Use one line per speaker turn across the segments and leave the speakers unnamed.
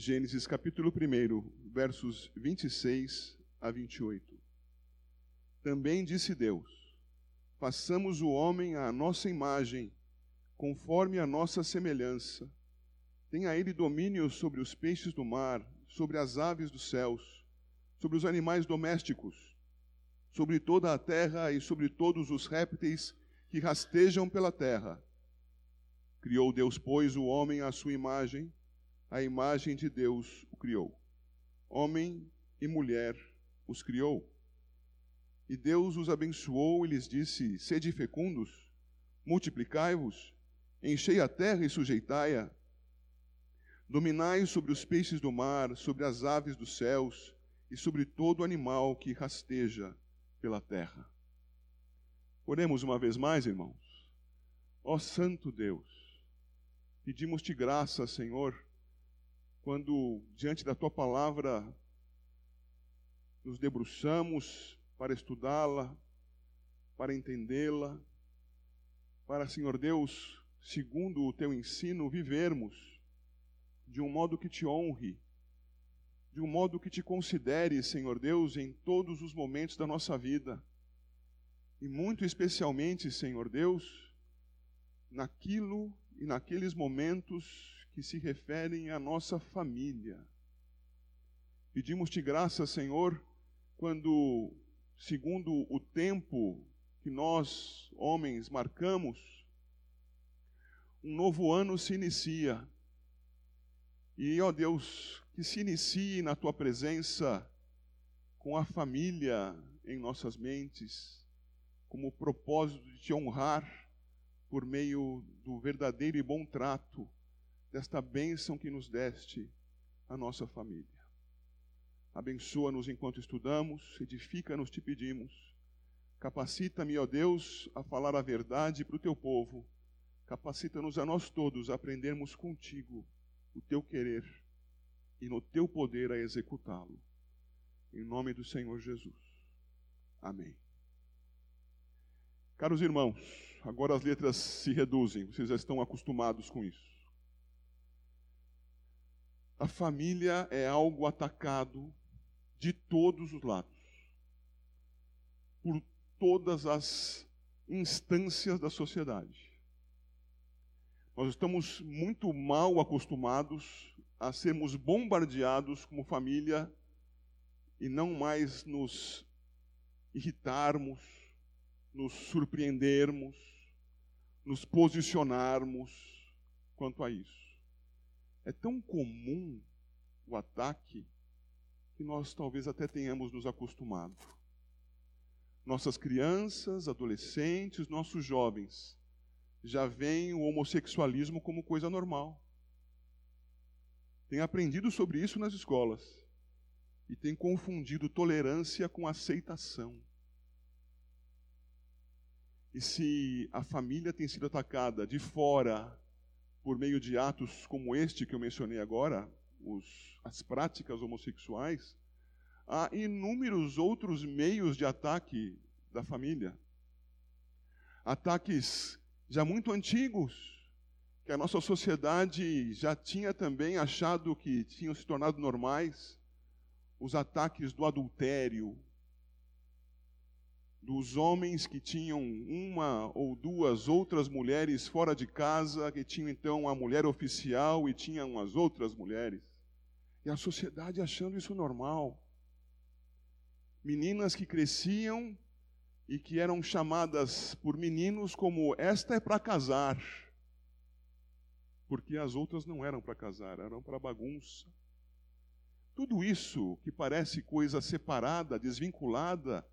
Gênesis capítulo 1, versos 26 a 28. Também disse Deus: Façamos o homem à nossa imagem, conforme a nossa semelhança. Tenha ele domínio sobre os peixes do mar, sobre as aves dos céus, sobre os animais domésticos, sobre toda a terra e sobre todos os répteis que rastejam pela terra. Criou Deus, pois, o homem à sua imagem a imagem de Deus o criou. Homem e mulher os criou. E Deus os abençoou e lhes disse: Sede fecundos, multiplicai-vos, enchei a terra e sujeitai-a. Dominai sobre os peixes do mar, sobre as aves dos céus e sobre todo animal que rasteja pela terra. Oremos uma vez mais, irmãos. Ó Santo Deus, pedimos-te graça, Senhor quando diante da tua palavra nos debruçamos para estudá-la, para entendê-la, para, Senhor Deus, segundo o teu ensino, vivermos de um modo que te honre, de um modo que te considere, Senhor Deus, em todos os momentos da nossa vida. E muito especialmente, Senhor Deus, naquilo e naqueles momentos que se referem à nossa família. Pedimos-te graça, Senhor, quando, segundo o tempo que nós, homens, marcamos, um novo ano se inicia. E, ó Deus, que se inicie na tua presença com a família em nossas mentes, como propósito de te honrar por meio do verdadeiro e bom trato desta bênção que nos deste a nossa família. Abençoa-nos enquanto estudamos, edifica-nos, te pedimos. Capacita-me, ó Deus, a falar a verdade para o teu povo. Capacita-nos a nós todos a aprendermos contigo o teu querer e no teu poder a executá-lo. Em nome do Senhor Jesus. Amém. Caros irmãos, agora as letras se reduzem, vocês já estão acostumados com isso. A família é algo atacado de todos os lados, por todas as instâncias da sociedade. Nós estamos muito mal acostumados a sermos bombardeados como família e não mais nos irritarmos, nos surpreendermos, nos posicionarmos quanto a isso. É tão comum o ataque que nós talvez até tenhamos nos acostumado. Nossas crianças, adolescentes, nossos jovens já veem o homossexualismo como coisa normal. Têm aprendido sobre isso nas escolas e têm confundido tolerância com aceitação. E se a família tem sido atacada de fora por meio de atos como este que eu mencionei agora, os, as práticas homossexuais, há inúmeros outros meios de ataque da família. Ataques já muito antigos, que a nossa sociedade já tinha também achado que tinham se tornado normais, os ataques do adultério, dos homens que tinham uma ou duas outras mulheres fora de casa, que tinham então a mulher oficial e tinham as outras mulheres. E a sociedade achando isso normal. Meninas que cresciam e que eram chamadas por meninos como esta é para casar. Porque as outras não eram para casar, eram para bagunça. Tudo isso que parece coisa separada, desvinculada,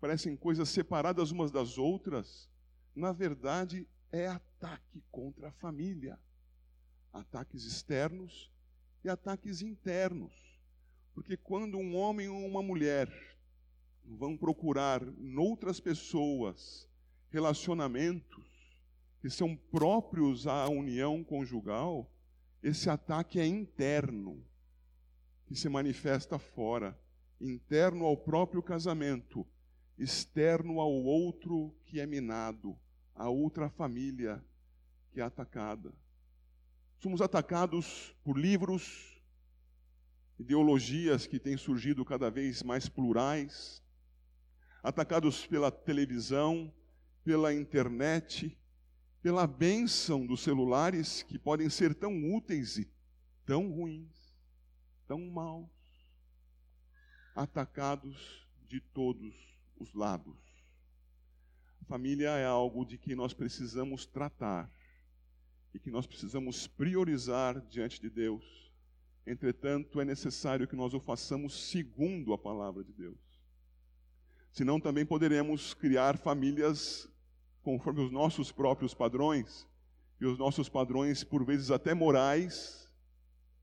parecem coisas separadas umas das outras, na verdade é ataque contra a família. Ataques externos e ataques internos. Porque quando um homem ou uma mulher vão procurar noutras pessoas relacionamentos que são próprios à união conjugal, esse ataque é interno, que se manifesta fora, interno ao próprio casamento externo ao outro que é minado, a outra família que é atacada. Somos atacados por livros, ideologias que têm surgido cada vez mais plurais, atacados pela televisão, pela internet, pela bênção dos celulares que podem ser tão úteis e tão ruins, tão maus, atacados de todos os lados. Família é algo de que nós precisamos tratar e que nós precisamos priorizar diante de Deus. Entretanto, é necessário que nós o façamos segundo a palavra de Deus. Senão também poderemos criar famílias conforme os nossos próprios padrões, e os nossos padrões, por vezes até morais,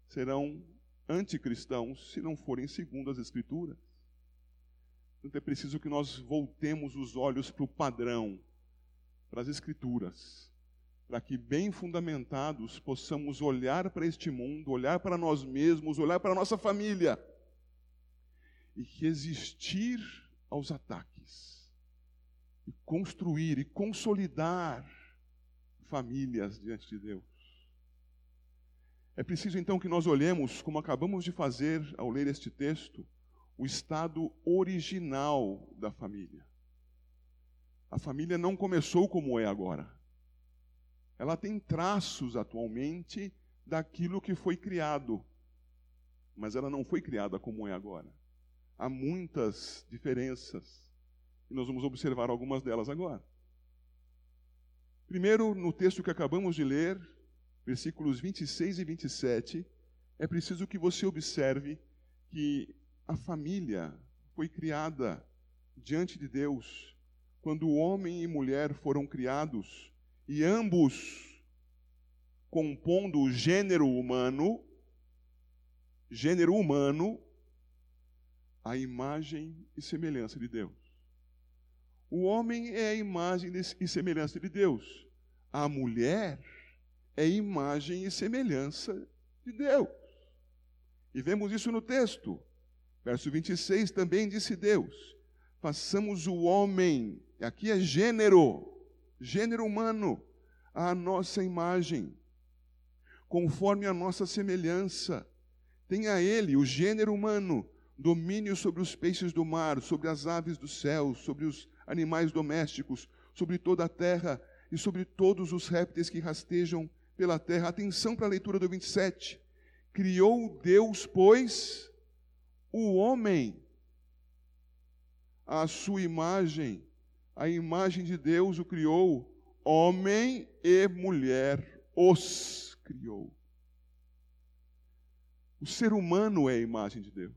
serão anticristãos se não forem segundo as Escrituras. Então é preciso que nós voltemos os olhos para o padrão, para as Escrituras, para que, bem fundamentados, possamos olhar para este mundo, olhar para nós mesmos, olhar para a nossa família e resistir aos ataques, e construir e consolidar famílias diante de Deus. É preciso então que nós olhemos, como acabamos de fazer ao ler este texto, o estado original da família. A família não começou como é agora. Ela tem traços atualmente daquilo que foi criado, mas ela não foi criada como é agora. Há muitas diferenças e nós vamos observar algumas delas agora. Primeiro, no texto que acabamos de ler, versículos 26 e 27, é preciso que você observe que a família foi criada diante de Deus quando homem e mulher foram criados e ambos compondo o gênero humano, gênero humano, a imagem e semelhança de Deus. O homem é a imagem e semelhança de Deus. A mulher é imagem e semelhança de Deus. E vemos isso no texto. Verso 26 também disse Deus: façamos o homem, aqui é gênero, gênero humano, à nossa imagem, conforme a nossa semelhança. Tenha ele, o gênero humano, domínio sobre os peixes do mar, sobre as aves do céu, sobre os animais domésticos, sobre toda a terra e sobre todos os répteis que rastejam pela terra. Atenção para a leitura do 27. Criou Deus, pois, o homem, a sua imagem, a imagem de Deus o criou, homem e mulher os criou. O ser humano é a imagem de Deus.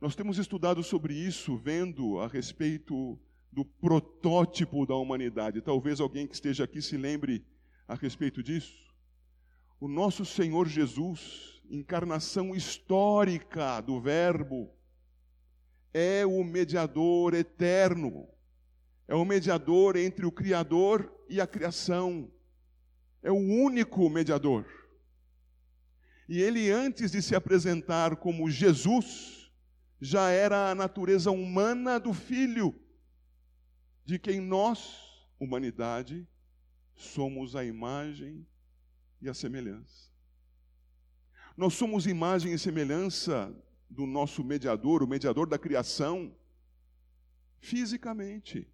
Nós temos estudado sobre isso, vendo a respeito do protótipo da humanidade. Talvez alguém que esteja aqui se lembre a respeito disso. O nosso Senhor Jesus, encarnação histórica do Verbo, é o mediador eterno, é o mediador entre o Criador e a criação, é o único mediador. E ele, antes de se apresentar como Jesus, já era a natureza humana do Filho, de quem nós, humanidade, somos a imagem e a semelhança. Nós somos imagem e semelhança do nosso mediador, o mediador da criação, fisicamente.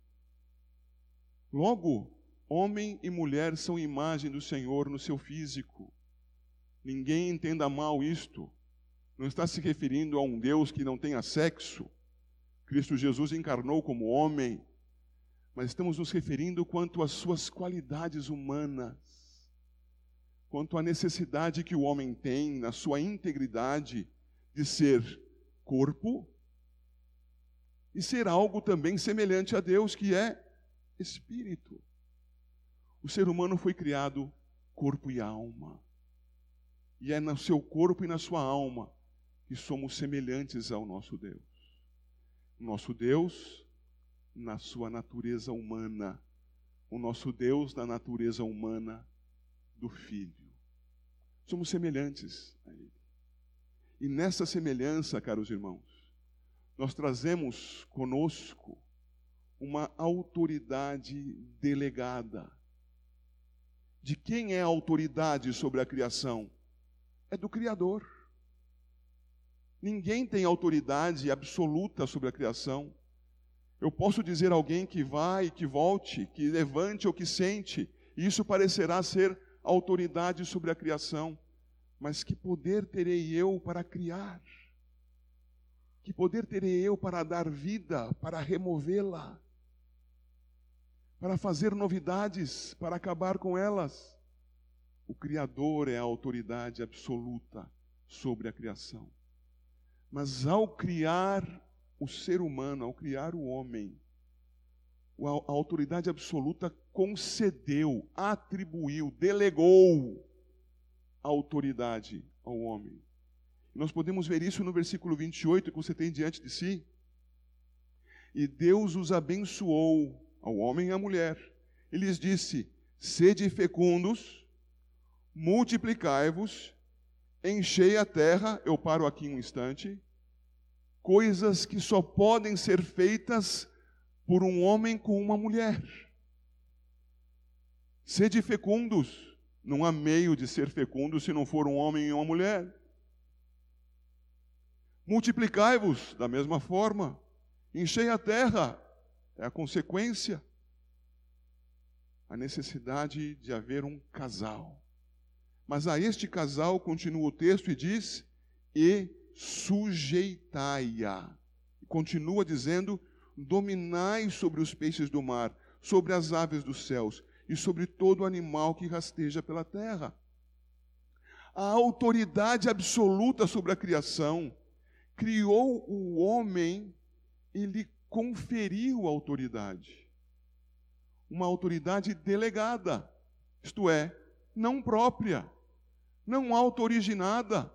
Logo, homem e mulher são imagem do Senhor no seu físico. Ninguém entenda mal isto. Não está se referindo a um Deus que não tenha sexo. Cristo Jesus encarnou como homem mas estamos nos referindo quanto às suas qualidades humanas, quanto à necessidade que o homem tem na sua integridade de ser corpo e ser algo também semelhante a Deus, que é espírito. O ser humano foi criado corpo e alma. E é no seu corpo e na sua alma que somos semelhantes ao nosso Deus. Nosso Deus na sua natureza humana, o nosso Deus na natureza humana do Filho. Somos semelhantes a Ele. E nessa semelhança, caros irmãos, nós trazemos conosco uma autoridade delegada. De quem é a autoridade sobre a criação? É do Criador. Ninguém tem autoridade absoluta sobre a criação. Eu posso dizer a alguém que vai, que volte, que levante ou que sente, e isso parecerá ser autoridade sobre a criação. Mas que poder terei eu para criar? Que poder terei eu para dar vida, para removê-la? Para fazer novidades, para acabar com elas? O Criador é a autoridade absoluta sobre a criação. Mas ao criar o ser humano, ao criar o homem, a autoridade absoluta concedeu, atribuiu, delegou a autoridade ao homem. Nós podemos ver isso no versículo 28 que você tem diante de si. E Deus os abençoou, ao homem e à mulher. E lhes disse: Sede fecundos, multiplicai-vos, enchei a terra. Eu paro aqui um instante. Coisas que só podem ser feitas por um homem com uma mulher. Sede fecundos. Não há meio de ser fecundo se não for um homem e uma mulher. Multiplicai-vos da mesma forma. Enchei a terra. É a consequência. A necessidade de haver um casal. Mas a este casal, continua o texto e diz: e sujeitai-a. Continua dizendo: dominai sobre os peixes do mar, sobre as aves dos céus e sobre todo animal que rasteja pela terra. A autoridade absoluta sobre a criação criou o homem e lhe conferiu autoridade. Uma autoridade delegada, isto é, não própria, não auto-originada.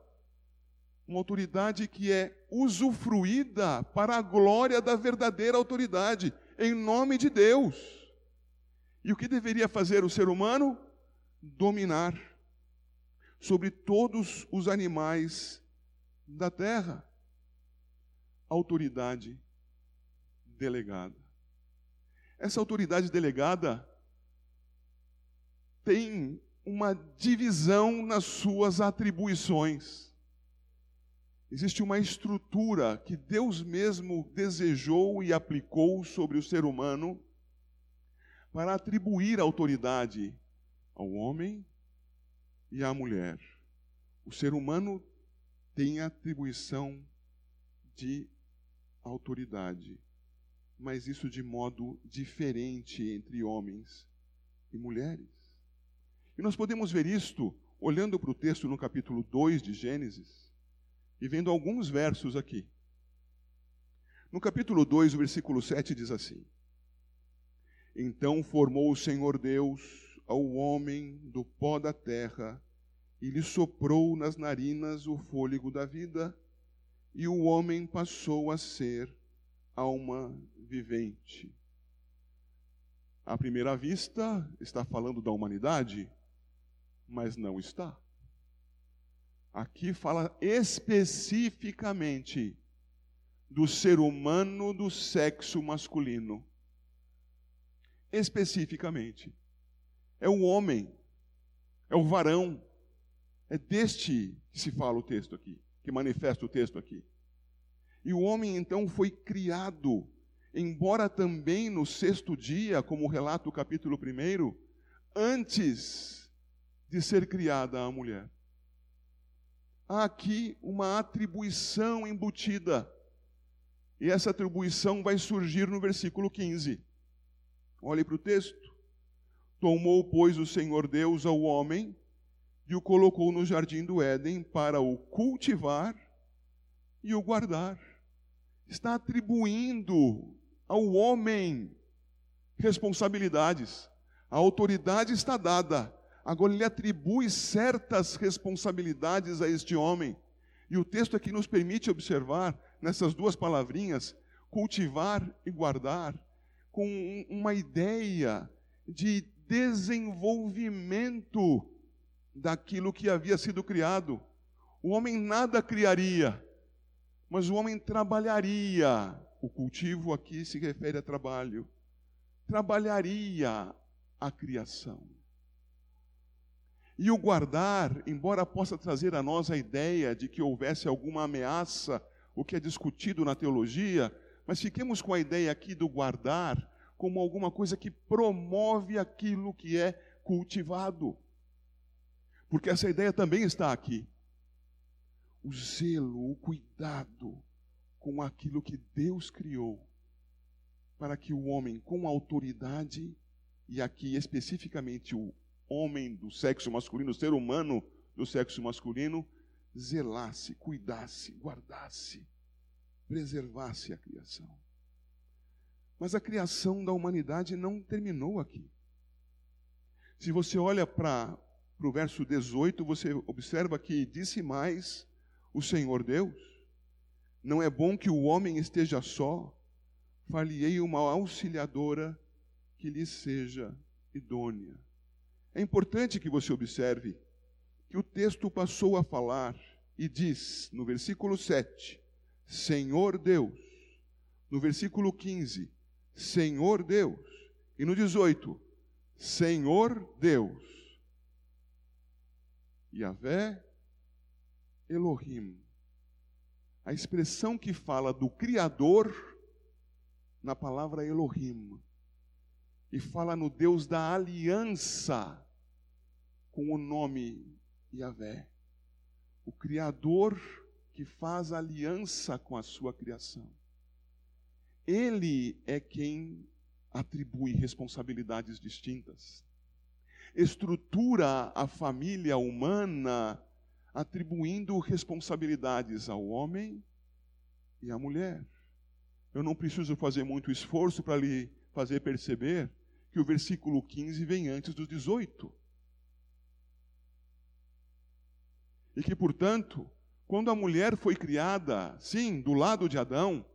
Uma autoridade que é usufruída para a glória da verdadeira autoridade, em nome de Deus. E o que deveria fazer o ser humano? Dominar sobre todos os animais da terra. Autoridade delegada. Essa autoridade delegada tem uma divisão nas suas atribuições. Existe uma estrutura que Deus mesmo desejou e aplicou sobre o ser humano para atribuir autoridade ao homem e à mulher. O ser humano tem atribuição de autoridade, mas isso de modo diferente entre homens e mulheres. E nós podemos ver isto olhando para o texto no capítulo 2 de Gênesis e vendo alguns versos aqui. No capítulo 2, o versículo 7 diz assim: Então formou o Senhor Deus ao homem do pó da terra e lhe soprou nas narinas o fôlego da vida, e o homem passou a ser alma vivente. À primeira vista, está falando da humanidade, mas não está. Aqui fala especificamente do ser humano do sexo masculino. Especificamente. É o homem, é o varão. É deste que se fala o texto aqui, que manifesta o texto aqui. E o homem então foi criado, embora também no sexto dia, como relata o capítulo 1, antes de ser criada a mulher. Há aqui uma atribuição embutida. E essa atribuição vai surgir no versículo 15. Olhe para o texto. Tomou, pois, o Senhor Deus ao homem e o colocou no jardim do Éden para o cultivar e o guardar. Está atribuindo ao homem responsabilidades. A autoridade está dada, Agora ele atribui certas responsabilidades a este homem. E o texto aqui nos permite observar nessas duas palavrinhas, cultivar e guardar, com uma ideia de desenvolvimento daquilo que havia sido criado. O homem nada criaria, mas o homem trabalharia. O cultivo aqui se refere a trabalho. Trabalharia a criação. E o guardar, embora possa trazer a nós a ideia de que houvesse alguma ameaça, o que é discutido na teologia, mas fiquemos com a ideia aqui do guardar como alguma coisa que promove aquilo que é cultivado. Porque essa ideia também está aqui. O zelo, o cuidado com aquilo que Deus criou, para que o homem com autoridade, e aqui especificamente o homem do sexo masculino, ser humano do sexo masculino, zelasse, cuidasse, guardasse, preservasse a criação. Mas a criação da humanidade não terminou aqui. Se você olha para o verso 18, você observa que disse mais o Senhor Deus: Não é bom que o homem esteja só, far-lhe-ei uma auxiliadora que lhe seja idônea. É importante que você observe que o texto passou a falar e diz no versículo 7, Senhor Deus. No versículo 15, Senhor Deus. E no 18, Senhor Deus. Yahvé Elohim. A expressão que fala do Criador na palavra Elohim. E fala no Deus da aliança com o nome Yahvé. O Criador que faz aliança com a sua criação. Ele é quem atribui responsabilidades distintas. Estrutura a família humana atribuindo responsabilidades ao homem e à mulher. Eu não preciso fazer muito esforço para lhe fazer perceber que o versículo 15 vem antes do 18. E que, portanto, quando a mulher foi criada, sim, do lado de Adão,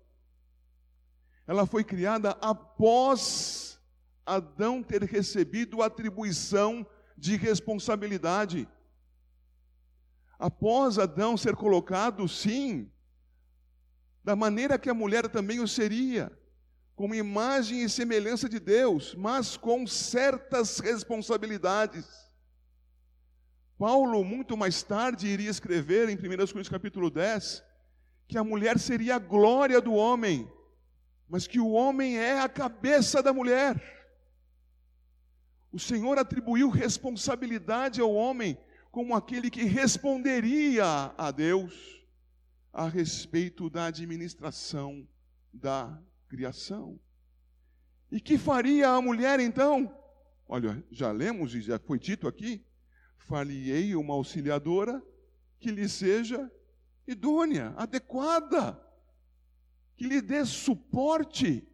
ela foi criada após Adão ter recebido a atribuição de responsabilidade. Após Adão ser colocado, sim, da maneira que a mulher também o seria, como imagem e semelhança de Deus, mas com certas responsabilidades. Paulo, muito mais tarde, iria escrever em 1 Coríntios capítulo 10, que a mulher seria a glória do homem, mas que o homem é a cabeça da mulher. O Senhor atribuiu responsabilidade ao homem como aquele que responderia a Deus a respeito da administração da criação. E que faria a mulher então? Olha, já lemos e já foi dito aqui far-lhe-ei uma auxiliadora que lhe seja idônea, adequada, que lhe dê suporte.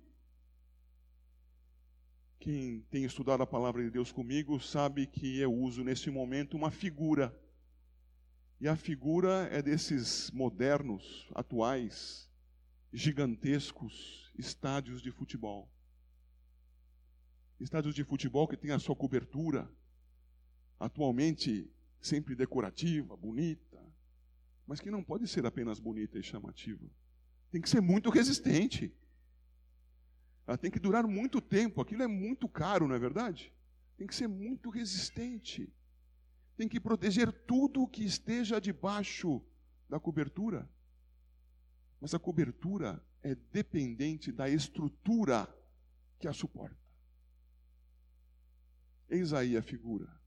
Quem tem estudado a palavra de Deus comigo sabe que eu uso nesse momento uma figura. E a figura é desses modernos, atuais, gigantescos estádios de futebol. Estádios de futebol que têm a sua cobertura, atualmente sempre decorativa, bonita, mas que não pode ser apenas bonita e chamativa. Tem que ser muito resistente. Ela tem que durar muito tempo. Aquilo é muito caro, não é verdade? Tem que ser muito resistente. Tem que proteger tudo o que esteja debaixo da cobertura. Mas a cobertura é dependente da estrutura que a suporta. Eis aí a figura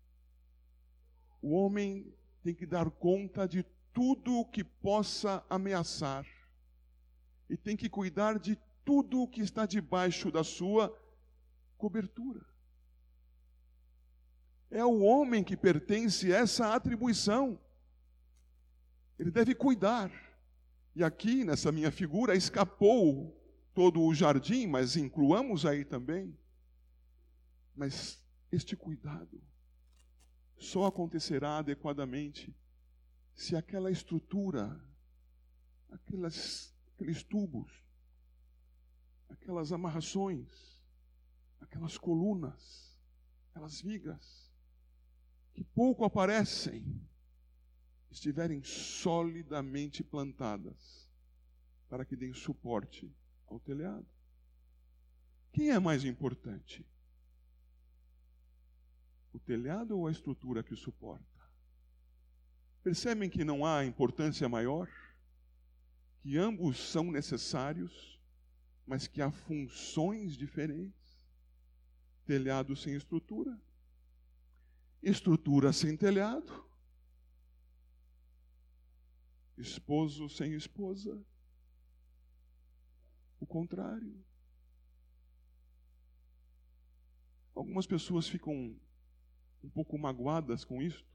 o homem tem que dar conta de tudo o que possa ameaçar e tem que cuidar de tudo o que está debaixo da sua cobertura. É o homem que pertence essa atribuição. Ele deve cuidar. E aqui, nessa minha figura, escapou todo o jardim, mas incluamos aí também. Mas este cuidado só acontecerá adequadamente se aquela estrutura, aquelas, aqueles tubos, aquelas amarrações, aquelas colunas, aquelas vigas, que pouco aparecem, estiverem solidamente plantadas, para que deem suporte ao telhado. Quem é mais importante? O telhado ou a estrutura que o suporta? Percebem que não há importância maior? Que ambos são necessários, mas que há funções diferentes? Telhado sem estrutura, estrutura sem telhado, esposo sem esposa, o contrário. Algumas pessoas ficam um pouco magoadas com isto.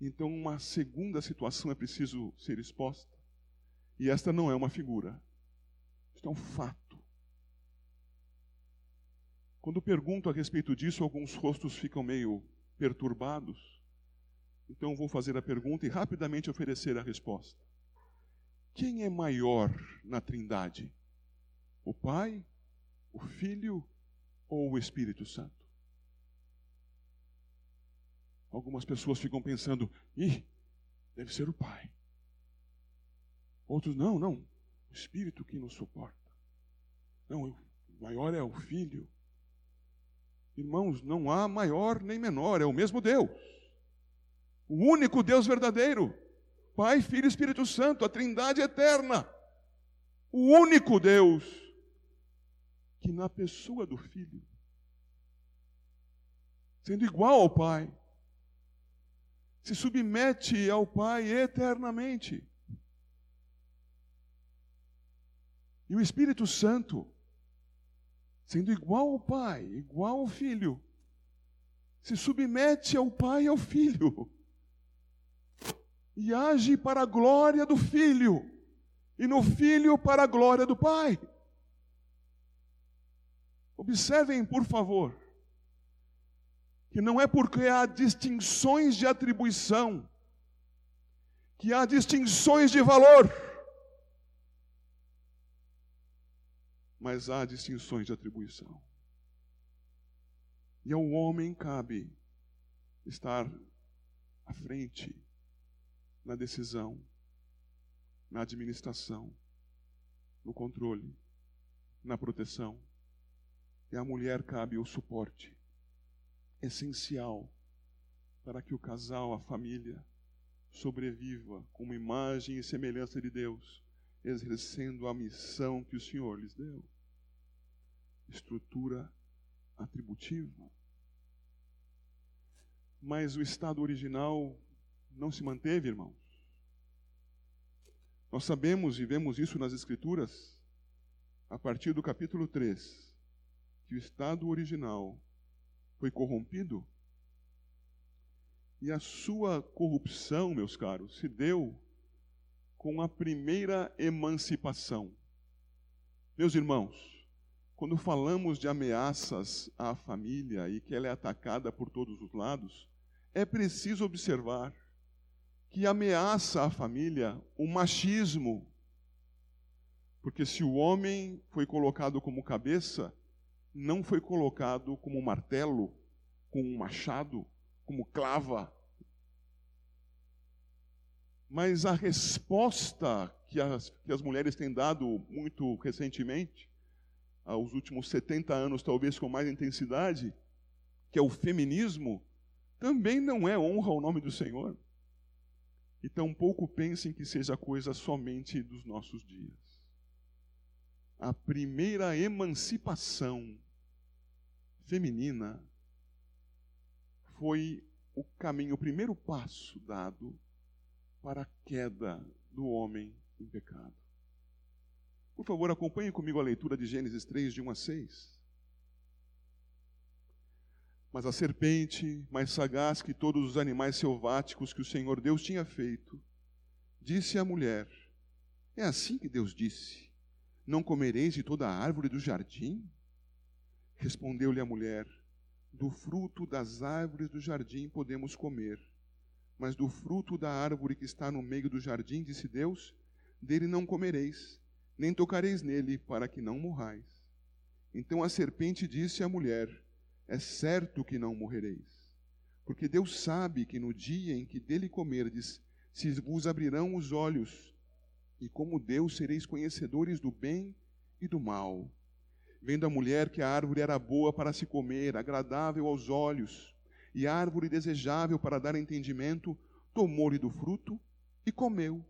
Então, uma segunda situação é preciso ser exposta. E esta não é uma figura. Isto é um fato. Quando pergunto a respeito disso, alguns rostos ficam meio perturbados. Então, vou fazer a pergunta e rapidamente oferecer a resposta. Quem é maior na Trindade? O Pai, o Filho ou o Espírito Santo? Algumas pessoas ficam pensando, ih, deve ser o Pai. Outros, não, não, o Espírito que nos suporta. Não, o maior é o Filho. Irmãos, não há maior nem menor, é o mesmo Deus. O único Deus verdadeiro. Pai, Filho e Espírito Santo, a Trindade eterna. O único Deus que na pessoa do filho, sendo igual ao Pai, se submete ao Pai eternamente. E o Espírito Santo, sendo igual ao Pai, igual ao Filho, se submete ao Pai e ao Filho. E age para a glória do Filho, e no Filho para a glória do Pai. Observem, por favor, que não é porque há distinções de atribuição, que há distinções de valor, mas há distinções de atribuição. E ao homem cabe estar à frente na decisão, na administração, no controle, na proteção e à mulher cabe o suporte essencial para que o casal, a família, sobreviva como imagem e semelhança de Deus, exercendo a missão que o Senhor lhes deu. Estrutura atributiva. Mas o estado original não se manteve, irmãos. Nós sabemos e vemos isso nas Escrituras, a partir do capítulo 3 que o estado original foi corrompido e a sua corrupção, meus caros, se deu com a primeira emancipação. Meus irmãos, quando falamos de ameaças à família e que ela é atacada por todos os lados, é preciso observar que ameaça à família o machismo. Porque se o homem foi colocado como cabeça, não foi colocado como martelo, como machado, como clava. Mas a resposta que as, que as mulheres têm dado muito recentemente, aos últimos 70 anos, talvez com mais intensidade, que é o feminismo, também não é honra ao nome do Senhor. E tampouco pensem que seja coisa somente dos nossos dias. A primeira emancipação feminina foi o caminho, o primeiro passo dado para a queda do homem em pecado. Por favor, acompanhe comigo a leitura de Gênesis 3, de 1 a 6. Mas a serpente, mais sagaz que todos os animais selváticos que o Senhor Deus tinha feito, disse à mulher: É assim que Deus disse: Não comereis de toda a árvore do jardim? Respondeu-lhe a mulher: Do fruto das árvores do jardim podemos comer, mas do fruto da árvore que está no meio do jardim, disse Deus, dele não comereis, nem tocareis nele, para que não morrais. Então a serpente disse à mulher: É certo que não morrereis, porque Deus sabe que no dia em que dele comerdes, se vos abrirão os olhos, e como Deus sereis conhecedores do bem e do mal. Vendo a mulher que a árvore era boa para se comer, agradável aos olhos, e árvore desejável para dar entendimento, tomou-lhe do fruto e comeu.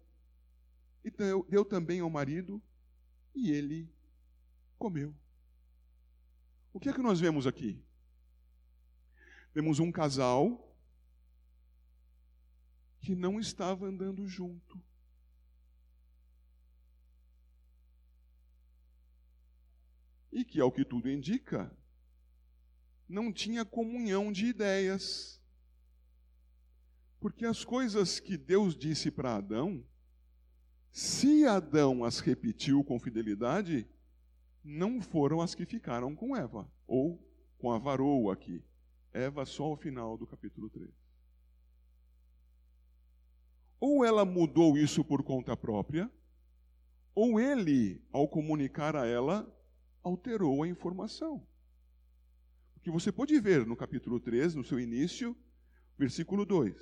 E deu, deu também ao marido, e ele comeu. O que é que nós vemos aqui? Vemos um casal que não estava andando junto. E que, ao que tudo indica, não tinha comunhão de ideias. Porque as coisas que Deus disse para Adão, se Adão as repetiu com fidelidade, não foram as que ficaram com Eva, ou com a varoa aqui. Eva só ao final do capítulo 3. Ou ela mudou isso por conta própria, ou ele, ao comunicar a ela, alterou a informação. Porque você pode ver no capítulo 3, no seu início, versículo 2: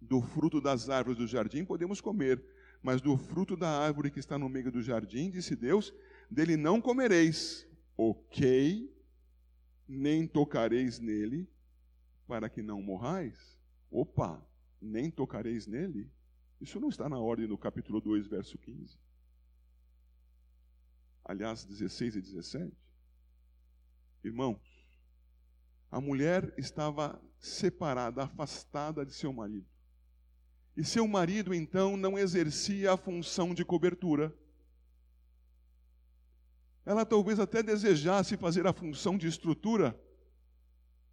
Do fruto das árvores do jardim podemos comer, mas do fruto da árvore que está no meio do jardim, disse Deus, dele não comereis. Ok, nem tocareis nele, para que não morrais. Opa, nem tocareis nele? Isso não está na ordem do capítulo 2, verso 15. Aliás, 16 e 17. Irmãos, a mulher estava separada, afastada de seu marido. E seu marido, então, não exercia a função de cobertura. Ela talvez até desejasse fazer a função de estrutura,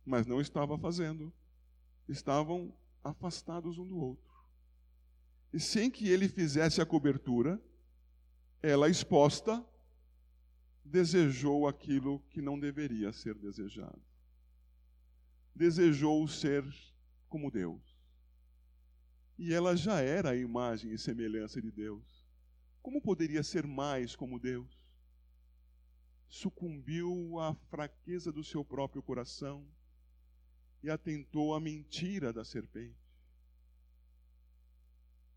mas não estava fazendo. Estavam afastados um do outro. E sem que ele fizesse a cobertura, ela exposta desejou aquilo que não deveria ser desejado. Desejou ser como Deus. E ela já era a imagem e semelhança de Deus. Como poderia ser mais como Deus? Sucumbiu à fraqueza do seu próprio coração e atentou à mentira da serpente.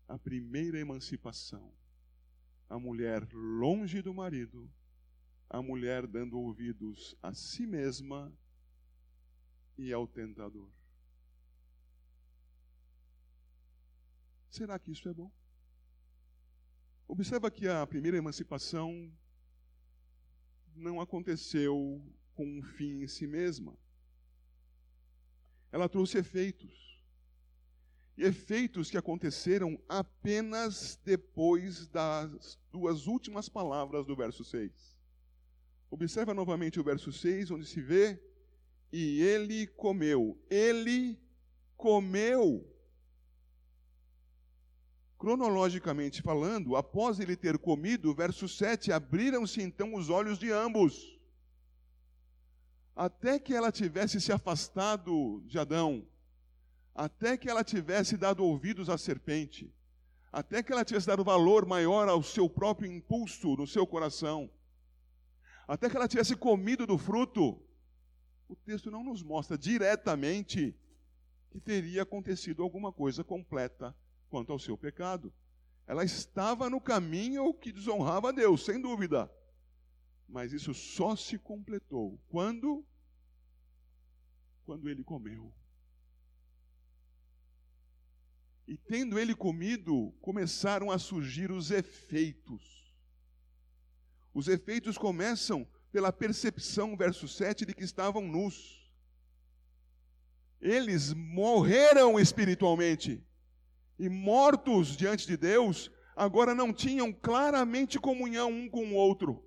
A primeira emancipação, a mulher longe do marido, a mulher dando ouvidos a si mesma e ao tentador. Será que isso é bom? Observa que a primeira emancipação não aconteceu com um fim em si mesma. Ela trouxe efeitos. E efeitos que aconteceram apenas depois das duas últimas palavras do verso 6. Observa novamente o verso 6, onde se vê: E ele comeu. Ele comeu cronologicamente falando, após ele ter comido, verso 7, abriram-se então os olhos de ambos. Até que ela tivesse se afastado de Adão, até que ela tivesse dado ouvidos à serpente, até que ela tivesse dado valor maior ao seu próprio impulso no seu coração, até que ela tivesse comido do fruto, o texto não nos mostra diretamente que teria acontecido alguma coisa completa quanto ao seu pecado. Ela estava no caminho que desonrava a Deus, sem dúvida. Mas isso só se completou quando quando ele comeu. E tendo ele comido, começaram a surgir os efeitos. Os efeitos começam pela percepção, verso 7, de que estavam nus. Eles morreram espiritualmente e mortos diante de Deus, agora não tinham claramente comunhão um com o outro.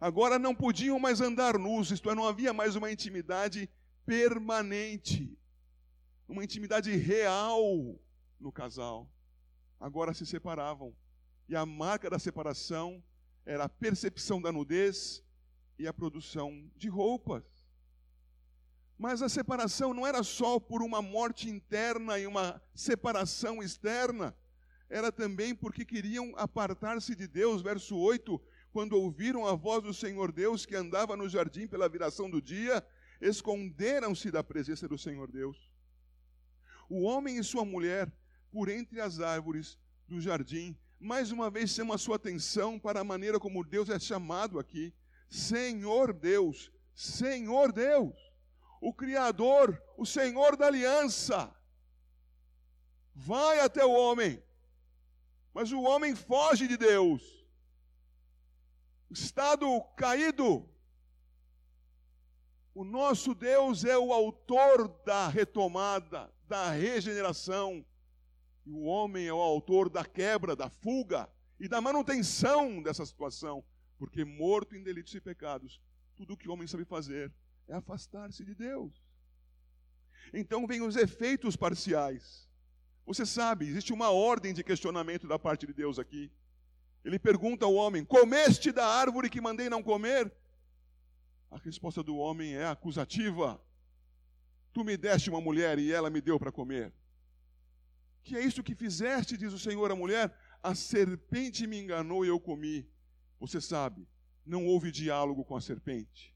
Agora não podiam mais andar nus, isto é, não havia mais uma intimidade permanente, uma intimidade real no casal. Agora se separavam. E a marca da separação era a percepção da nudez e a produção de roupas. Mas a separação não era só por uma morte interna e uma separação externa, era também porque queriam apartar-se de Deus. Verso 8: quando ouviram a voz do Senhor Deus que andava no jardim pela viração do dia, esconderam-se da presença do Senhor Deus. O homem e sua mulher, por entre as árvores do jardim, mais uma vez chama a sua atenção para a maneira como Deus é chamado aqui: Senhor Deus, Senhor Deus. O Criador, o Senhor da aliança, vai até o homem, mas o homem foge de Deus. Estado caído. O nosso Deus é o autor da retomada, da regeneração. E o homem é o autor da quebra, da fuga e da manutenção dessa situação. Porque morto em delitos e pecados, tudo o que o homem sabe fazer é afastar-se de Deus. Então vem os efeitos parciais. Você sabe, existe uma ordem de questionamento da parte de Deus aqui. Ele pergunta ao homem: Comeste da árvore que mandei não comer? A resposta do homem é acusativa. Tu me deste uma mulher e ela me deu para comer. Que é isso que fizeste, diz o Senhor à mulher? A serpente me enganou e eu comi. Você sabe, não houve diálogo com a serpente.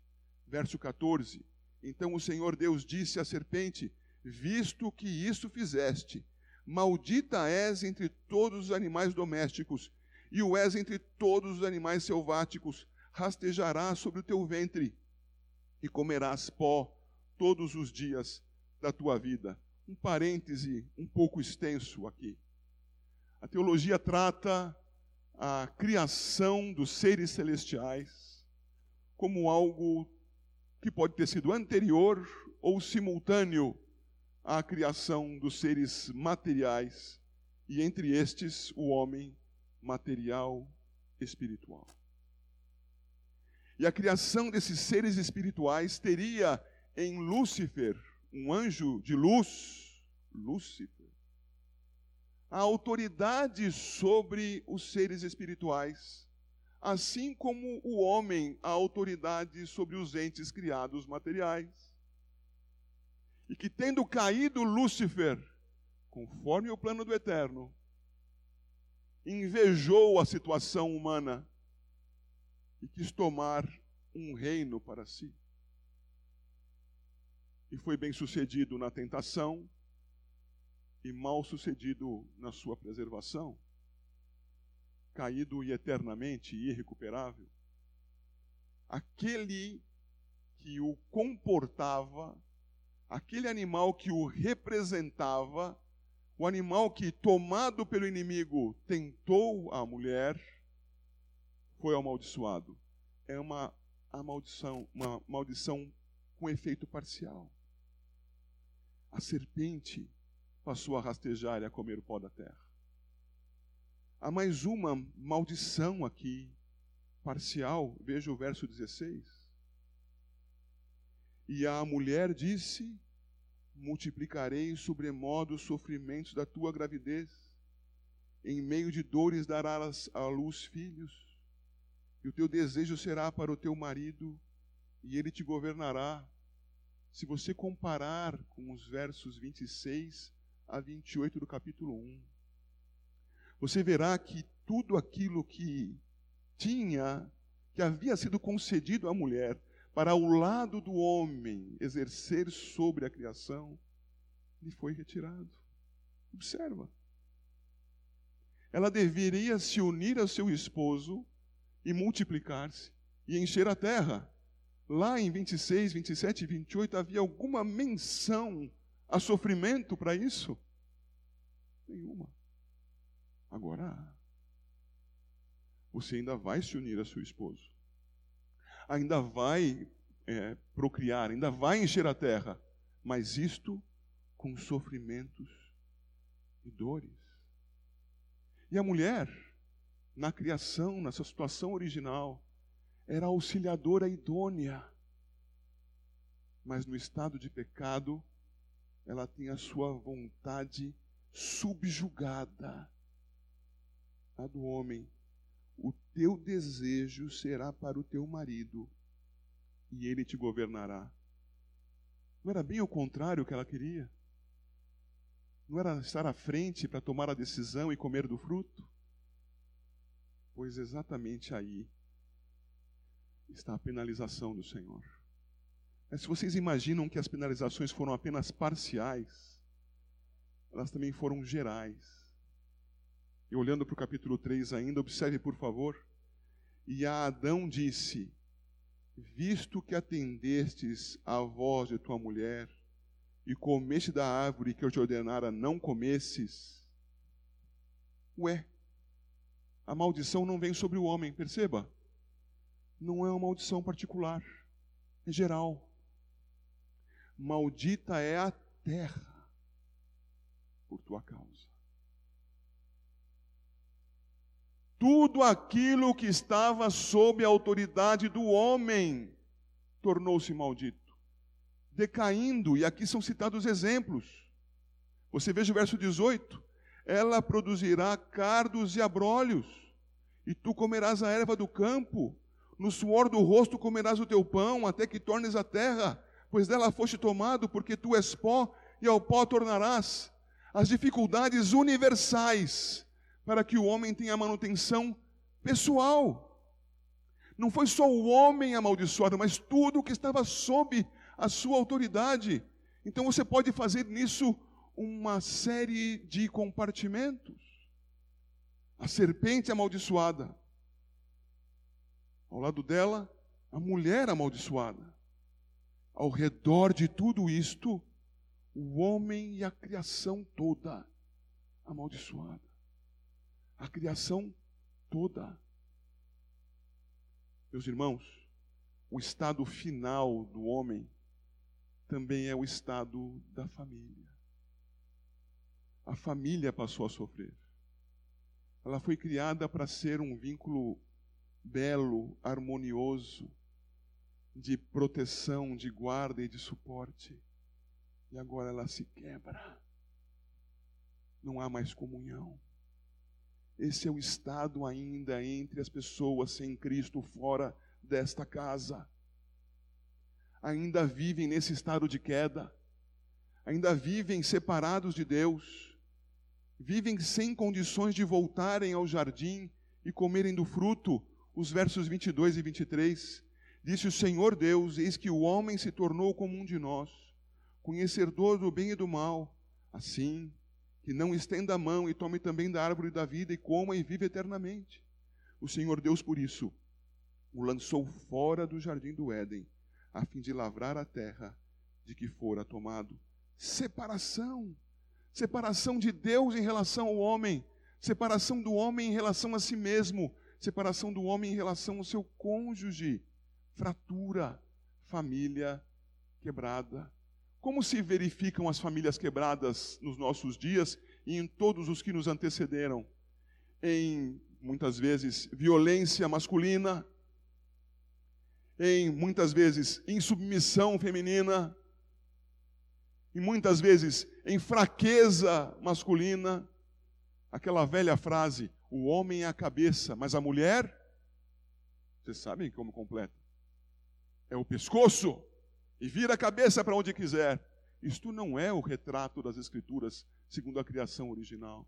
Verso 14: Então o Senhor Deus disse à serpente: Visto que isso fizeste, maldita és entre todos os animais domésticos, e o és entre todos os animais selváticos, rastejarás sobre o teu ventre, e comerás pó todos os dias da tua vida. Um parêntese um pouco extenso aqui. A teologia trata a criação dos seres celestiais como algo que pode ter sido anterior ou simultâneo à criação dos seres materiais, e entre estes o homem material espiritual. E a criação desses seres espirituais teria em Lúcifer, um anjo de luz, Lúcifer, a autoridade sobre os seres espirituais, assim como o homem a autoridade sobre os entes criados materiais. E que, tendo caído Lúcifer, conforme o plano do Eterno, invejou a situação humana e quis tomar um reino para si. E foi bem sucedido na tentação, e mal sucedido na sua preservação, caído e eternamente irrecuperável, aquele que o comportava, aquele animal que o representava, o animal que, tomado pelo inimigo, tentou a mulher, foi amaldiçoado. É uma maldição, uma maldição com efeito parcial. A serpente passou a rastejar e a comer o pó da terra. Há mais uma maldição aqui, parcial, veja o verso 16. E a mulher disse: Multiplicarei sobremodo os sofrimentos da tua gravidez, em meio de dores darás à luz filhos, e o teu desejo será para o teu marido, e ele te governará. Se você comparar com os versos 26 a 28 do capítulo 1. Você verá que tudo aquilo que tinha, que havia sido concedido à mulher, para o lado do homem exercer sobre a criação, lhe foi retirado. Observa. Ela deveria se unir ao seu esposo e multiplicar-se e encher a terra. Lá em 26, 27 e 28 havia alguma menção Há sofrimento para isso? Nenhuma. Agora, você ainda vai se unir a seu esposo, ainda vai é, procriar, ainda vai encher a terra, mas isto com sofrimentos e dores. E a mulher, na criação, nessa situação original, era auxiliadora idônea, mas no estado de pecado, ela tem a sua vontade subjugada do homem. O teu desejo será para o teu marido e ele te governará. Não era bem o contrário que ela queria? Não era estar à frente para tomar a decisão e comer do fruto? Pois exatamente aí está a penalização do Senhor. Mas se vocês imaginam que as penalizações foram apenas parciais, elas também foram gerais. E olhando para o capítulo 3 ainda, observe por favor. E a Adão disse: visto que atendestes à voz de tua mulher e comeste da árvore que eu te ordenara não comesses. Ué, a maldição não vem sobre o homem, perceba? Não é uma maldição particular, é geral. Maldita é a terra por tua causa. Tudo aquilo que estava sob a autoridade do homem tornou-se maldito, decaindo, e aqui são citados exemplos. Você veja o verso 18: ela produzirá cardos e abrolhos, e tu comerás a erva do campo, no suor do rosto comerás o teu pão, até que tornes a terra, pois dela foste tomado, porque tu és pó, e ao pó tornarás. As dificuldades universais para que o homem tenha manutenção pessoal. Não foi só o homem amaldiçoado, mas tudo que estava sob a sua autoridade. Então você pode fazer nisso uma série de compartimentos. A serpente amaldiçoada. Ao lado dela, a mulher amaldiçoada. Ao redor de tudo isto, o homem e a criação toda amaldiçoada a criação toda. Meus irmãos, o estado final do homem também é o estado da família. A família passou a sofrer. Ela foi criada para ser um vínculo belo, harmonioso, de proteção, de guarda e de suporte. E agora ela se quebra. Não há mais comunhão. Esse é o estado ainda entre as pessoas sem Cristo fora desta casa. Ainda vivem nesse estado de queda, ainda vivem separados de Deus, vivem sem condições de voltarem ao jardim e comerem do fruto. Os versos 22 e 23. Disse o Senhor Deus: Eis que o homem se tornou como um de nós, conhecedor do bem e do mal. Assim, que não estenda a mão e tome também da árvore da vida e coma e vive eternamente. O Senhor Deus, por isso, o lançou fora do jardim do Éden, a fim de lavrar a terra de que fora tomado. Separação. Separação de Deus em relação ao homem, separação do homem em relação a si mesmo, separação do homem em relação ao seu cônjuge, fratura, família quebrada. Como se verificam as famílias quebradas nos nossos dias e em todos os que nos antecederam? Em, muitas vezes, violência masculina, em, muitas vezes, insubmissão feminina, e muitas vezes em fraqueza masculina. Aquela velha frase: o homem é a cabeça, mas a mulher, vocês sabem como completa? É o pescoço e vira a cabeça para onde quiser. Isto não é o retrato das Escrituras segundo a criação original.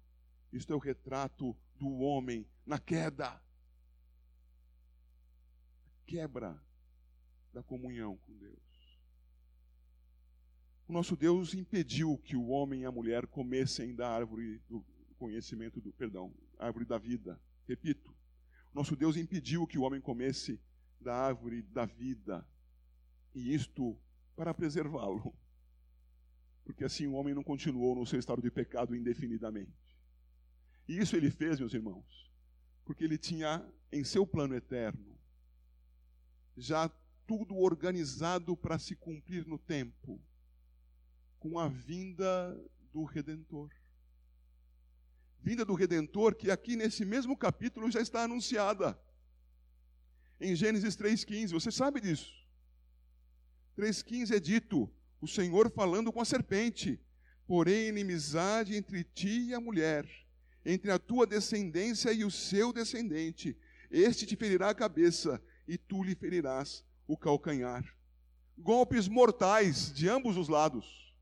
Isto é o retrato do homem na queda. Quebra da comunhão com Deus. O nosso Deus impediu que o homem e a mulher comessem da árvore do conhecimento do, perdão, árvore da vida. Repito, nosso Deus impediu que o homem comesse da árvore da vida e isto para preservá-lo. Porque assim o homem não continuou no seu estado de pecado indefinidamente. E isso ele fez, meus irmãos, porque ele tinha em seu plano eterno já tudo organizado para se cumprir no tempo, com a vinda do Redentor. Vinda do Redentor que aqui nesse mesmo capítulo já está anunciada. Em Gênesis 3,15, você sabe disso. 3,15 é dito: o Senhor falando com a serpente, porém inimizade entre ti e a mulher, entre a tua descendência e o seu descendente. Este te ferirá a cabeça, e tu lhe ferirás o calcanhar. Golpes mortais de ambos os lados.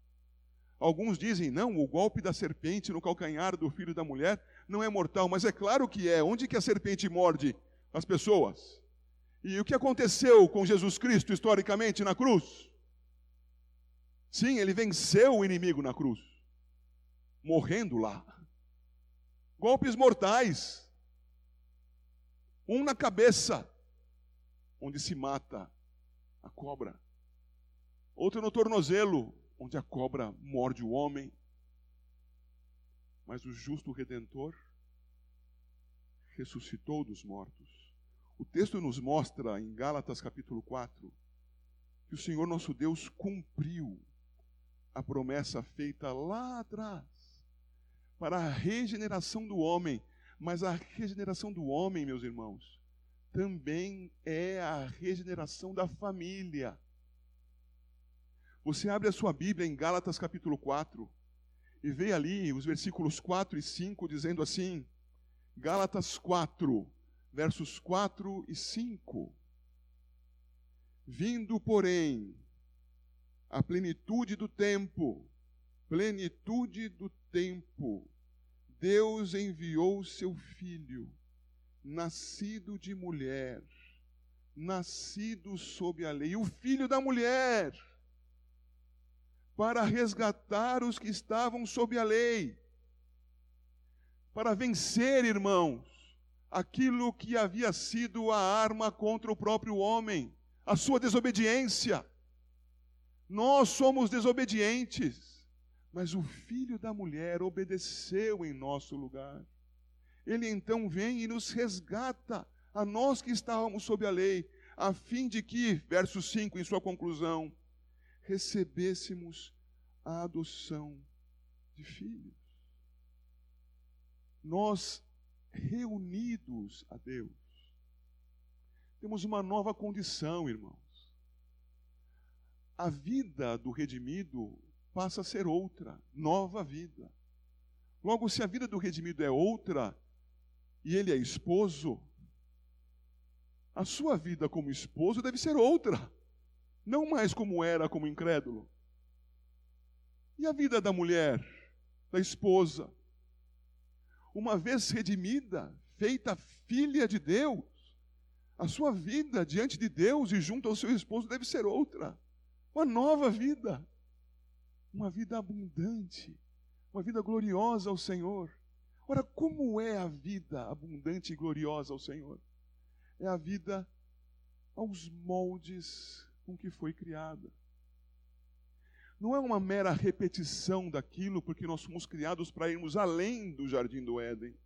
Alguns dizem, não, o golpe da serpente no calcanhar do filho da mulher não é mortal, mas é claro que é. Onde que a serpente morde as pessoas? E o que aconteceu com Jesus Cristo historicamente na cruz? Sim, ele venceu o inimigo na cruz, morrendo lá. Golpes mortais. Um na cabeça, onde se mata a cobra. Outra no tornozelo, onde a cobra morde o homem. Mas o justo redentor ressuscitou dos mortos. O texto nos mostra em Gálatas capítulo 4 que o Senhor nosso Deus cumpriu a promessa feita lá atrás para a regeneração do homem. Mas a regeneração do homem, meus irmãos, também é a regeneração da família. Você abre a sua Bíblia em Gálatas capítulo 4 e vê ali os versículos 4 e 5 dizendo assim: Gálatas 4, versos 4 e 5. Vindo, porém, a plenitude do tempo, plenitude do tempo, Deus enviou seu filho, nascido de mulher, nascido sob a lei, o filho da mulher, para resgatar os que estavam sob a lei, para vencer, irmãos, aquilo que havia sido a arma contra o próprio homem, a sua desobediência. Nós somos desobedientes, mas o filho da mulher obedeceu em nosso lugar. Ele então vem e nos resgata, a nós que estávamos sob a lei, a fim de que, verso 5, em sua conclusão, recebêssemos a adoção de filhos. Nós, reunidos a Deus, temos uma nova condição, irmãos a vida do redimido passa a ser outra, nova vida. Logo, se a vida do redimido é outra e ele é esposo, a sua vida como esposo deve ser outra, não mais como era como incrédulo. E a vida da mulher, da esposa, uma vez redimida, feita filha de Deus, a sua vida diante de Deus e junto ao seu esposo deve ser outra uma nova vida, uma vida abundante, uma vida gloriosa ao Senhor. Ora, como é a vida abundante e gloriosa ao Senhor? É a vida aos moldes com que foi criada. Não é uma mera repetição daquilo, porque nós fomos criados para irmos além do jardim do Éden,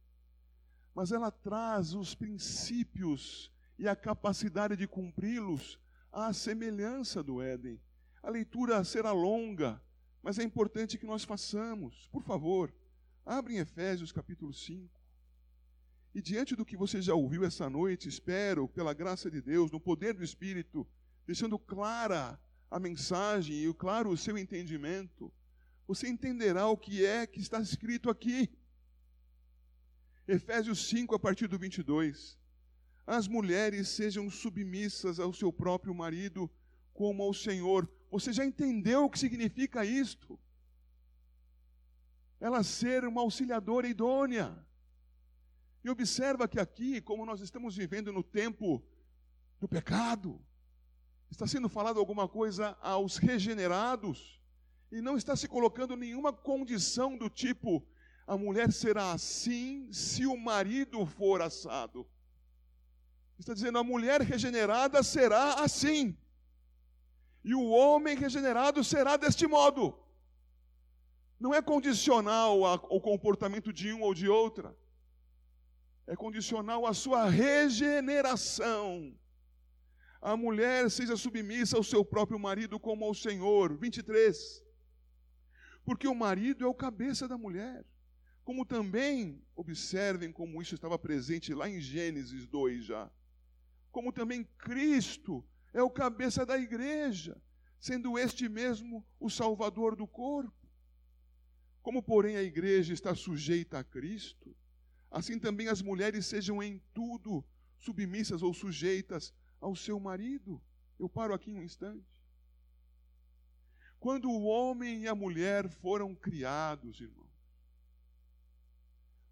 mas ela traz os princípios e a capacidade de cumpri-los à semelhança do Éden. A leitura será longa, mas é importante que nós façamos. Por favor, abre em Efésios capítulo 5. E diante do que você já ouviu essa noite, espero, pela graça de Deus, no poder do Espírito, deixando clara a mensagem e claro o seu entendimento, você entenderá o que é que está escrito aqui. Efésios 5, a partir do 22. As mulheres sejam submissas ao seu próprio marido, como ao Senhor, você já entendeu o que significa isto? Ela ser uma auxiliadora idônea. E observa que aqui, como nós estamos vivendo no tempo do pecado, está sendo falado alguma coisa aos regenerados, e não está se colocando nenhuma condição do tipo: a mulher será assim se o marido for assado. Está dizendo: a mulher regenerada será assim e o homem regenerado será deste modo. Não é condicional ao comportamento de um ou de outra, é condicional à sua regeneração. A mulher seja submissa ao seu próprio marido como ao Senhor. 23. Porque o marido é o cabeça da mulher. Como também, observem como isso estava presente lá em Gênesis 2 já. Como também Cristo é o cabeça da igreja, sendo este mesmo o salvador do corpo. Como, porém, a igreja está sujeita a Cristo, assim também as mulheres sejam em tudo submissas ou sujeitas ao seu marido. Eu paro aqui um instante. Quando o homem e a mulher foram criados, irmãos,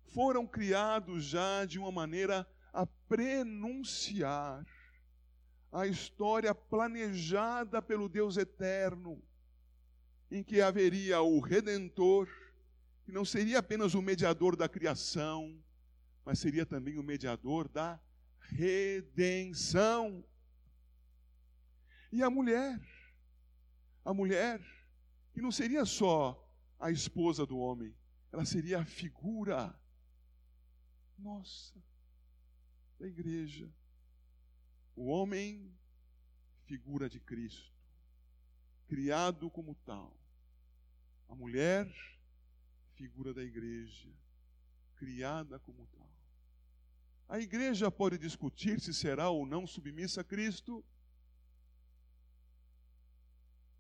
foram criados já de uma maneira a prenunciar a história planejada pelo Deus eterno, em que haveria o redentor, que não seria apenas o mediador da criação, mas seria também o mediador da redenção. E a mulher, a mulher, que não seria só a esposa do homem, ela seria a figura, nossa, da igreja. O homem, figura de Cristo, criado como tal. A mulher, figura da igreja, criada como tal. A igreja pode discutir se será ou não submissa a Cristo,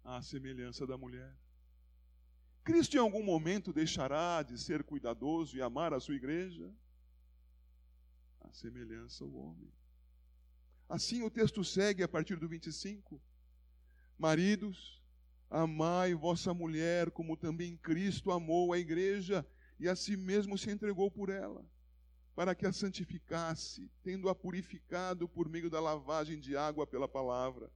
à semelhança da mulher. Cristo em algum momento deixará de ser cuidadoso e amar a sua igreja? À semelhança do homem. Assim o texto segue a partir do 25. Maridos, amai vossa mulher como também Cristo amou a igreja e a si mesmo se entregou por ela, para que a santificasse, tendo-a purificado por meio da lavagem de água pela palavra,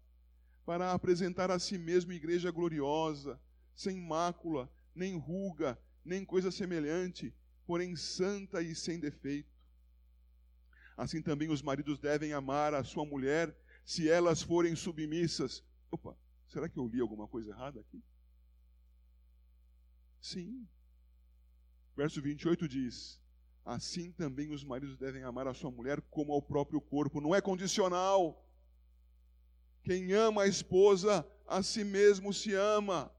para apresentar a si mesmo igreja gloriosa, sem mácula, nem ruga, nem coisa semelhante, porém santa e sem defeito. Assim também os maridos devem amar a sua mulher, se elas forem submissas. Opa, será que eu li alguma coisa errada aqui? Sim, Verso 28 diz: Assim também os maridos devem amar a sua mulher como ao próprio corpo. Não é condicional. Quem ama a esposa, a si mesmo se ama.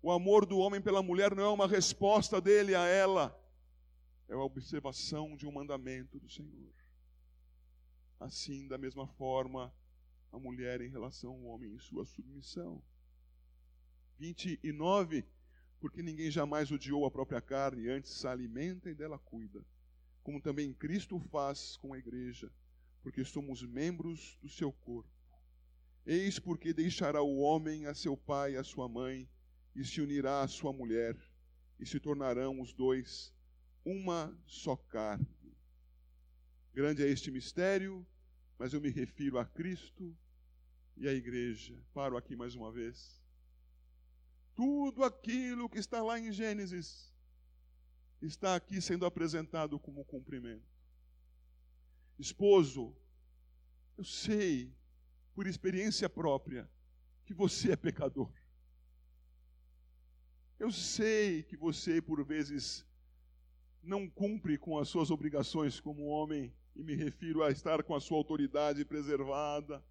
O amor do homem pela mulher não é uma resposta dele a ela, é a observação de um mandamento do Senhor. Assim, da mesma forma, a mulher em relação ao homem em sua submissão. 29 porque ninguém jamais odiou a própria carne, antes se alimenta e dela cuida, como também Cristo faz com a igreja, porque somos membros do seu corpo. Eis porque deixará o homem a seu pai e a sua mãe, e se unirá à sua mulher, e se tornarão os dois uma só carne. Grande é este mistério, mas eu me refiro a Cristo e à igreja. Paro aqui mais uma vez. Tudo aquilo que está lá em Gênesis está aqui sendo apresentado como cumprimento. Esposo, eu sei, por experiência própria, que você é pecador. Eu sei que você, por vezes, não cumpre com as suas obrigações como homem, e me refiro a estar com a sua autoridade preservada,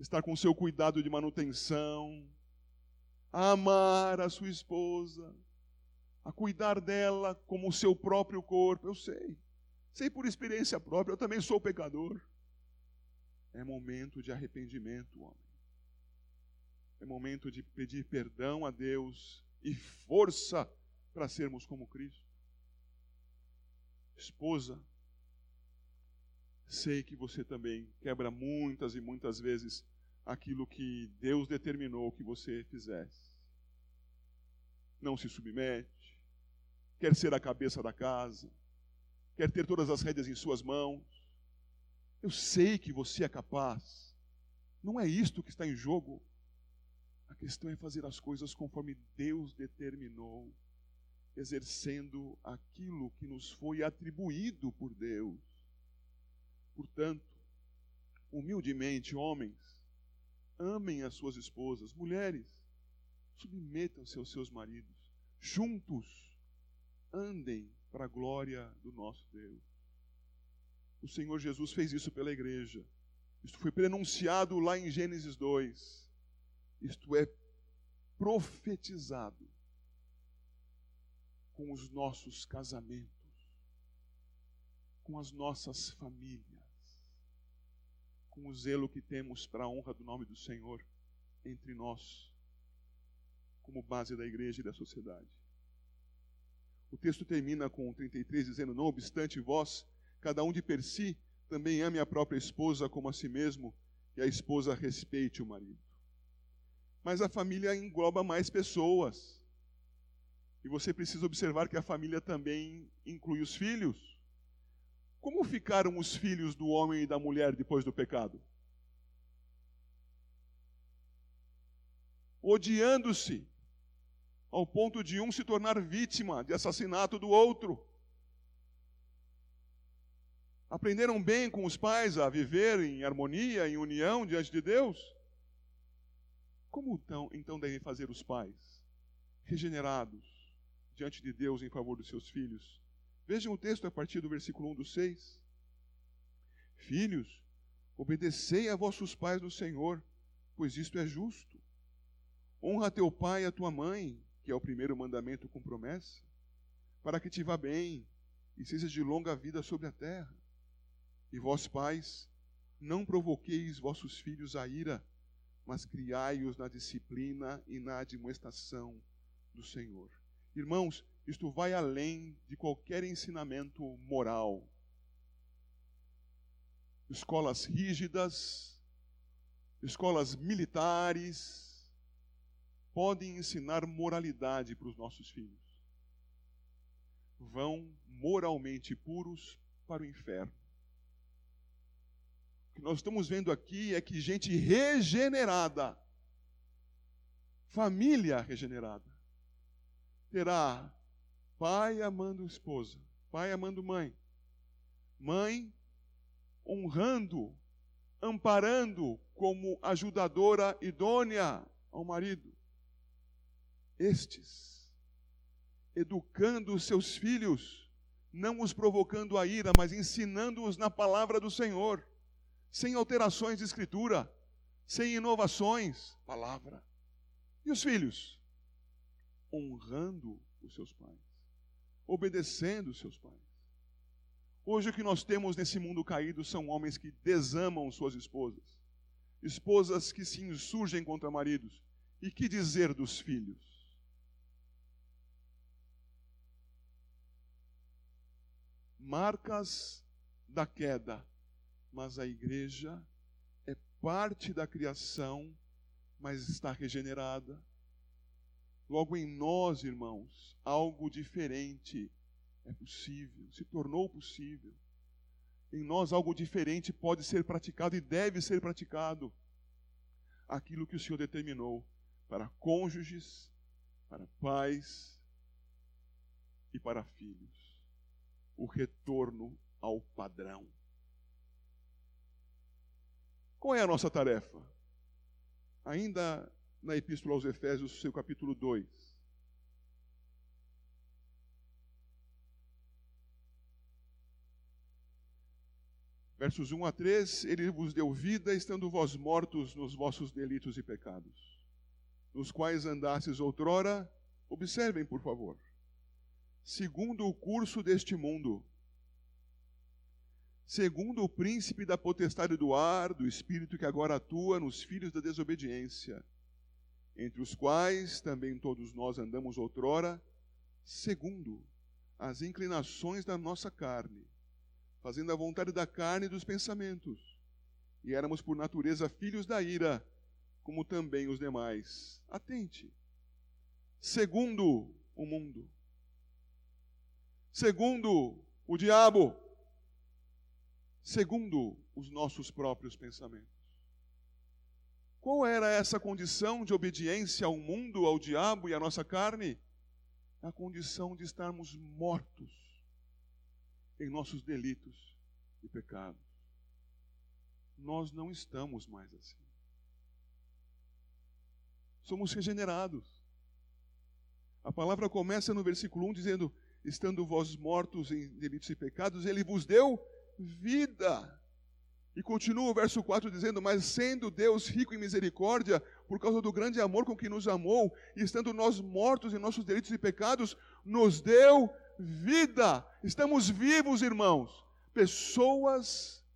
estar com o seu cuidado de manutenção, a amar a sua esposa, a cuidar dela como o seu próprio corpo. Eu sei, sei por experiência própria, eu também sou pecador. É momento de arrependimento, homem. É momento de pedir perdão a Deus e força para sermos como Cristo. Esposa, sei que você também quebra muitas e muitas vezes aquilo que Deus determinou que você fizesse. Não se submete, quer ser a cabeça da casa, quer ter todas as rédeas em suas mãos. Eu sei que você é capaz. Não é isto que está em jogo. A questão é fazer as coisas conforme Deus determinou, exercendo aquilo que nos foi atribuído por Deus. Portanto, humildemente, homens, amem as suas esposas. Mulheres, submetam-se aos seus maridos. Juntos, andem para a glória do nosso Deus. O Senhor Jesus fez isso pela igreja. Isto foi prenunciado lá em Gênesis 2. Isto é profetizado com os nossos casamentos, com as nossas famílias com o zelo que temos para a honra do nome do Senhor entre nós, como base da igreja e da sociedade. O texto termina com 33 dizendo: Não obstante vós, cada um de per si, também ame a própria esposa como a si mesmo, e a esposa respeite o marido. Mas a família engloba mais pessoas. E você precisa observar que a família também inclui os filhos. Como ficaram os filhos do homem e da mulher depois do pecado? Odiando-se, ao ponto de um se tornar vítima de assassinato do outro. Aprenderam bem com os pais a viver em harmonia, em união diante de Deus? Como então, então devem fazer os pais, regenerados diante de Deus em favor dos seus filhos? Vejam o texto a partir do versículo 1 do 6. Filhos, obedecei a vossos pais no Senhor, pois isto é justo. Honra teu pai e a tua mãe, que é o primeiro mandamento com promessa, para que te vá bem e seja de longa vida sobre a terra. E vós, pais, não provoqueis vossos filhos a ira, mas criai-os na disciplina e na admoestação do Senhor. Irmãos, isto vai além de qualquer ensinamento moral. Escolas rígidas, escolas militares, podem ensinar moralidade para os nossos filhos. Vão moralmente puros para o inferno que nós estamos vendo aqui é que gente regenerada, família regenerada, terá pai amando esposa, pai amando mãe, mãe honrando, amparando como ajudadora idônea ao marido. Estes, educando os seus filhos, não os provocando a ira, mas ensinando-os na palavra do Senhor sem alterações de escritura, sem inovações, palavra. E os filhos? Honrando os seus pais, obedecendo seus pais. Hoje o que nós temos nesse mundo caído são homens que desamam suas esposas, esposas que se insurgem contra maridos. E que dizer dos filhos? Marcas da queda mas a igreja é parte da criação, mas está regenerada. Logo em nós, irmãos, algo diferente é possível, se tornou possível. Em nós algo diferente pode ser praticado e deve ser praticado. Aquilo que o Senhor determinou para cônjuges, para pais e para filhos. O retorno ao padrão. Qual é a nossa tarefa? Ainda na Epístola aos Efésios, seu capítulo 2. Versos 1 a 3: Ele vos deu vida, estando vós mortos nos vossos delitos e pecados, nos quais andastes outrora, observem, por favor, segundo o curso deste mundo segundo o príncipe da potestade do ar, do espírito que agora atua nos filhos da desobediência, entre os quais também todos nós andamos outrora, segundo as inclinações da nossa carne, fazendo a vontade da carne e dos pensamentos, e éramos por natureza filhos da ira, como também os demais. Atente. Segundo o mundo, segundo o diabo, segundo os nossos próprios pensamentos. Qual era essa condição de obediência ao mundo, ao diabo e à nossa carne? A condição de estarmos mortos em nossos delitos e pecados. Nós não estamos mais assim. Somos regenerados. A palavra começa no versículo 1 dizendo: Estando vós mortos em delitos e pecados, ele vos deu vida. E continua o verso 4 dizendo: Mas sendo Deus rico em misericórdia, por causa do grande amor com que nos amou, e estando nós mortos em nossos delitos e pecados, nos deu vida. Estamos vivos, irmãos. Pessoas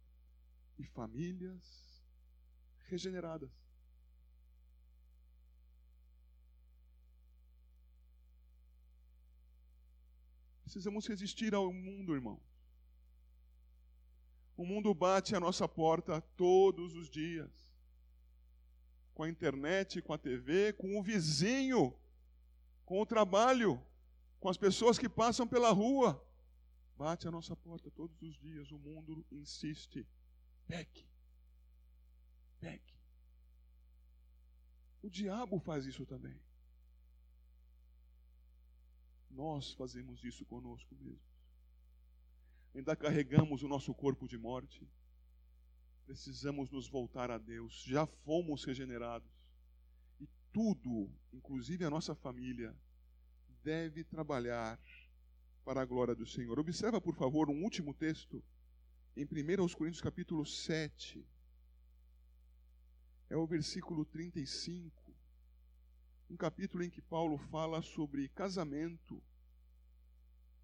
e famílias regeneradas. Precisamos resistir ao mundo, irmão. O mundo bate a nossa porta todos os dias. Com a internet, com a TV, com o vizinho, com o trabalho, com as pessoas que passam pela rua. Bate a nossa porta todos os dias. O mundo insiste. Peque. Peque. O diabo faz isso também. Nós fazemos isso conosco mesmo. Ainda carregamos o nosso corpo de morte. Precisamos nos voltar a Deus. Já fomos regenerados. E tudo, inclusive a nossa família, deve trabalhar para a glória do Senhor. Observa, por favor, um último texto em 1 Coríntios capítulo 7. É o versículo 35. Um capítulo em que Paulo fala sobre casamento.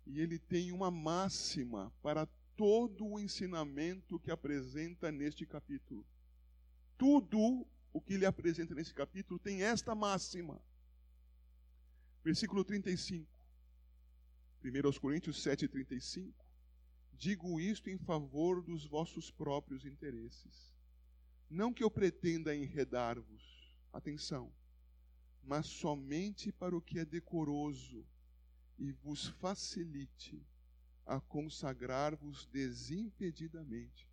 E ele tem uma máxima para todo o ensinamento que apresenta neste capítulo. Tudo o que ele apresenta nesse capítulo tem esta máxima. Versículo 35. 1 Coríntios 7,35. Digo isto em favor dos vossos próprios interesses. Não que eu pretenda enredar-vos, atenção, mas somente para o que é decoroso e vos facilite a consagrar-vos desimpedidamente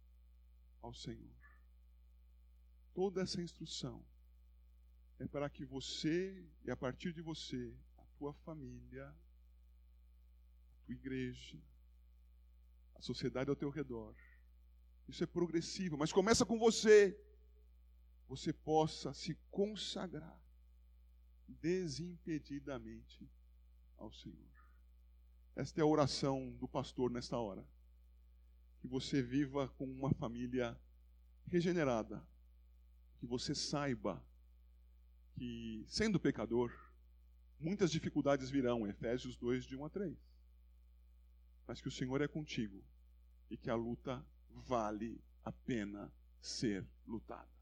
ao Senhor. Toda essa instrução é para que você e a partir de você, a tua família, a tua igreja, a sociedade ao teu redor. Isso é progressivo, mas começa com você. Você possa se consagrar desimpedidamente ao Senhor. Esta é a oração do pastor nesta hora. Que você viva com uma família regenerada. Que você saiba que, sendo pecador, muitas dificuldades virão. Efésios 2, de 1 a 3. Mas que o Senhor é contigo e que a luta vale a pena ser lutada.